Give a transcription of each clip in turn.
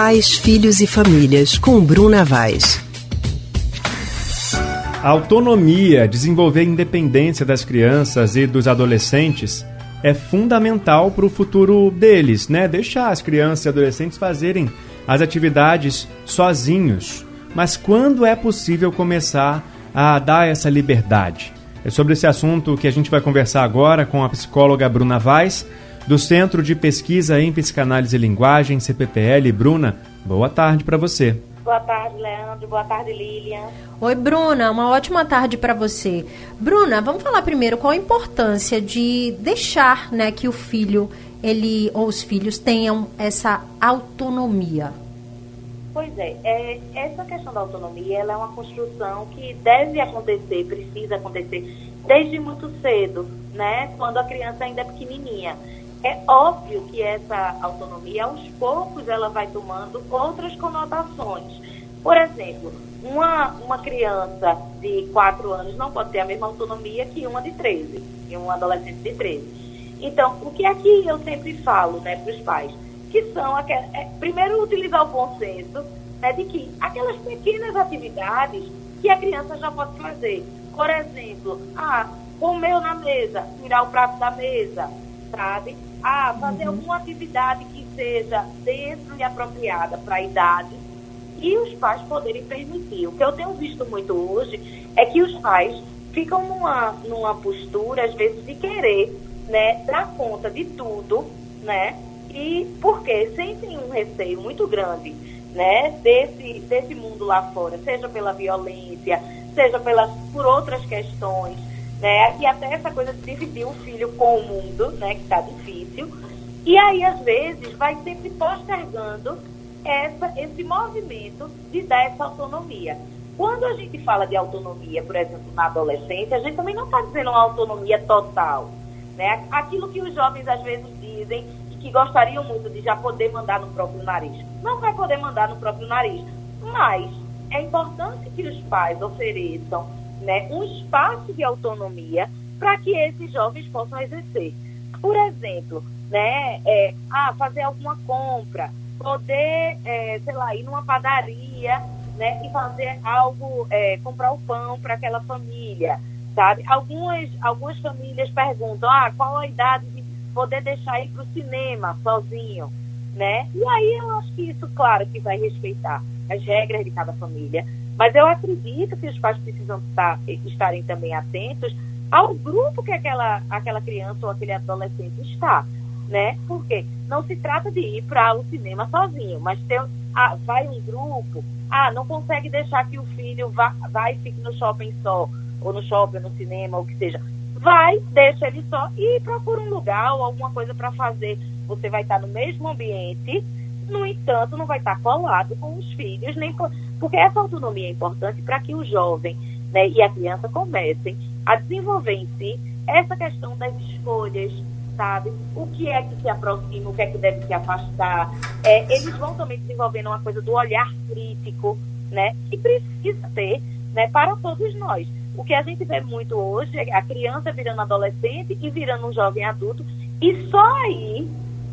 Pais, Filhos e Famílias, com Bruna Vaz. Autonomia, desenvolver a independência das crianças e dos adolescentes é fundamental para o futuro deles, né? Deixar as crianças e adolescentes fazerem as atividades sozinhos. Mas quando é possível começar a dar essa liberdade? É sobre esse assunto que a gente vai conversar agora com a psicóloga Bruna Vaz, do Centro de Pesquisa em Psicanálise e Linguagem, CPPL. Bruna, boa tarde para você. Boa tarde, Leandro. Boa tarde, Lilian. Oi, Bruna. Uma ótima tarde para você. Bruna, vamos falar primeiro qual a importância de deixar, né, que o filho, ele ou os filhos tenham essa autonomia. Pois é, é, essa questão da autonomia ela é uma construção que deve acontecer, precisa acontecer desde muito cedo, né? Quando a criança ainda é pequenininha. É óbvio que essa autonomia, aos poucos, ela vai tomando outras conotações. Por exemplo, uma, uma criança de 4 anos não pode ter a mesma autonomia que uma de 13, e um adolescente de 13. Então, o que é que eu sempre falo né, para os pais? Que são, aquelas, é, primeiro, utilizar o bom senso né, de que aquelas pequenas atividades que a criança já pode fazer. Por exemplo, ah, comer na mesa, tirar o prato da mesa, sabe? Ah, fazer uhum. alguma atividade que seja dentro e apropriada para a idade e os pais poderem permitir. O que eu tenho visto muito hoje é que os pais ficam numa, numa postura, às vezes, de querer né, dar conta de tudo, né? E porque sentem um receio muito grande né, desse, desse mundo lá fora, seja pela violência, seja pelas, por outras questões, né? E até essa coisa de dividir o filho com o mundo, né? Que está difícil. E aí, às vezes, vai sempre postergando essa, esse movimento de dar essa autonomia. Quando a gente fala de autonomia, por exemplo, na adolescência, a gente também não está dizendo uma autonomia total. Né? Aquilo que os jovens às vezes dizem e que gostariam muito de já poder mandar no próprio nariz. Não vai poder mandar no próprio nariz. Mas é importante que os pais ofereçam né, um espaço de autonomia para que esses jovens possam exercer. Por exemplo, né, é, ah, fazer alguma compra, poder, é, sei lá, ir numa padaria né, e fazer algo, é, comprar o pão para aquela família, sabe? Algumas, algumas famílias perguntam, ah, qual a idade de poder deixar ir para o cinema sozinho, né? E aí eu acho que isso, claro, que vai respeitar as regras de cada família, mas eu acredito que os pais precisam estar, estarem também atentos ao grupo que aquela, aquela criança ou aquele adolescente está, né? Porque não se trata de ir para o cinema sozinho, mas ter, ah, vai um grupo, ah, não consegue deixar que o filho vá, vá e fique no shopping só, ou no shopping, no cinema, ou o que seja. Vai, deixa ele só e procura um lugar ou alguma coisa para fazer. Você vai estar no mesmo ambiente, no entanto, não vai estar colado com os filhos, nem com porque essa autonomia é importante para que o jovem né, e a criança comecem a desenvolver em si essa questão das escolhas, sabe? O que é que se aproxima, o que é que deve se afastar. É, eles vão também desenvolvendo uma coisa do olhar crítico, né? Que precisa ter né, para todos nós. O que a gente vê muito hoje é a criança virando adolescente e virando um jovem adulto, e só aí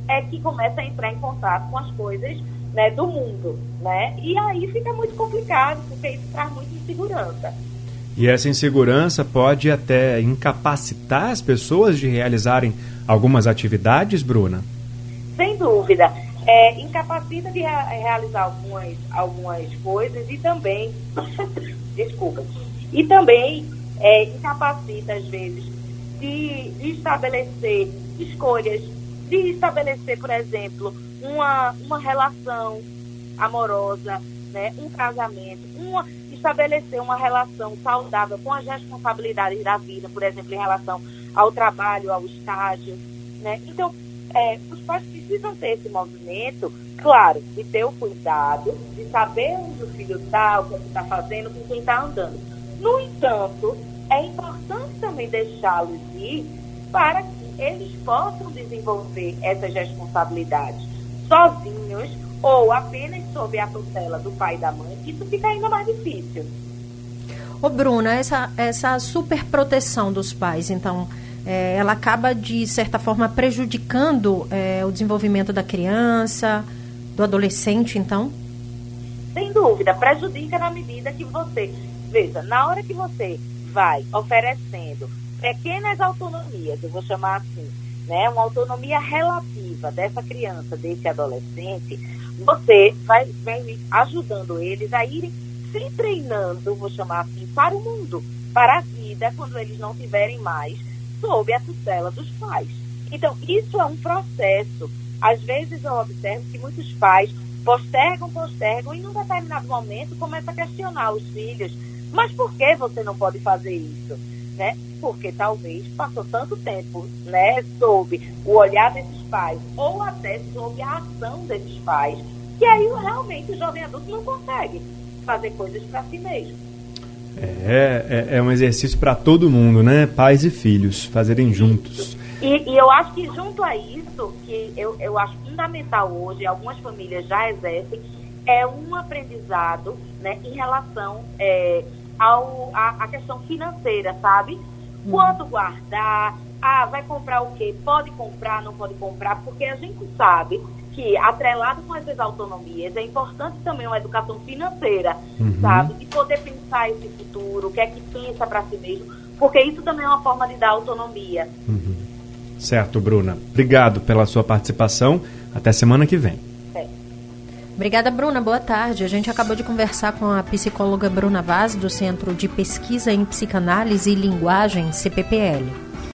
é que começa a entrar em contato com as coisas né, do mundo, né? E aí fica muito complicado, porque isso traz muita insegurança. E essa insegurança pode até incapacitar as pessoas de realizarem algumas atividades, Bruna? Sem dúvida. É, incapacita de realizar algumas, algumas coisas e também, desculpa, e também é, incapacita, às vezes, de, de estabelecer escolhas, de estabelecer, por exemplo, uma, uma relação amorosa, né, um casamento, uma, estabelecer uma relação saudável com as responsabilidades da vida, por exemplo, em relação ao trabalho, ao estágio. Né? Então, é, os pais precisam ter esse movimento, claro, de ter o cuidado, de saber onde o filho está, o que está fazendo, com quem está andando. No entanto, é importante também deixá-los ir para que eles possam desenvolver essas responsabilidades sozinhos ou apenas sob a tutela do pai e da mãe, isso fica ainda mais difícil. Ô Bruna, essa, essa superproteção dos pais, então, é, ela acaba de certa forma prejudicando é, o desenvolvimento da criança. do adolescente, então? Sem dúvida, prejudica na medida que você, veja, na hora que você vai oferecendo pequenas autonomias, eu vou chamar assim, né, uma autonomia relativa dessa criança, desse adolescente, você vai, vai ajudando eles a irem se treinando, vou chamar assim, para o mundo, para a vida, quando eles não tiverem mais sob a tutela dos pais. Então, isso é um processo. Às vezes eu observo que muitos pais postergam, postergam e num determinado momento começa a questionar os filhos. Mas por que você não pode fazer isso? Né? Porque talvez passou tanto tempo, né, sob o olhar desses pais ou até sob a ação desses pais, que aí realmente o jovem adulto não consegue fazer coisas para si mesmo. É, é, é um exercício para todo mundo, né? Pais e filhos fazerem juntos. E, e, eu acho que junto a isso, que eu, eu acho fundamental hoje, algumas famílias já exercem, é um aprendizado né, em relação é, ao, a, a questão financeira, sabe? Hum. Quanto guardar, ah, vai comprar o quê? Pode comprar, não pode comprar, porque a gente sabe que, atrelado com essas autonomias, é importante também uma educação financeira, uhum. sabe? De poder pensar esse futuro, o que é que pensa para si mesmo, porque isso também é uma forma de dar autonomia. Uhum. Certo, Bruna. Obrigado pela sua participação. Até semana que vem. Obrigada, Bruna. Boa tarde. A gente acabou de conversar com a psicóloga Bruna Vaz, do Centro de Pesquisa em Psicanálise e Linguagem, CPPL.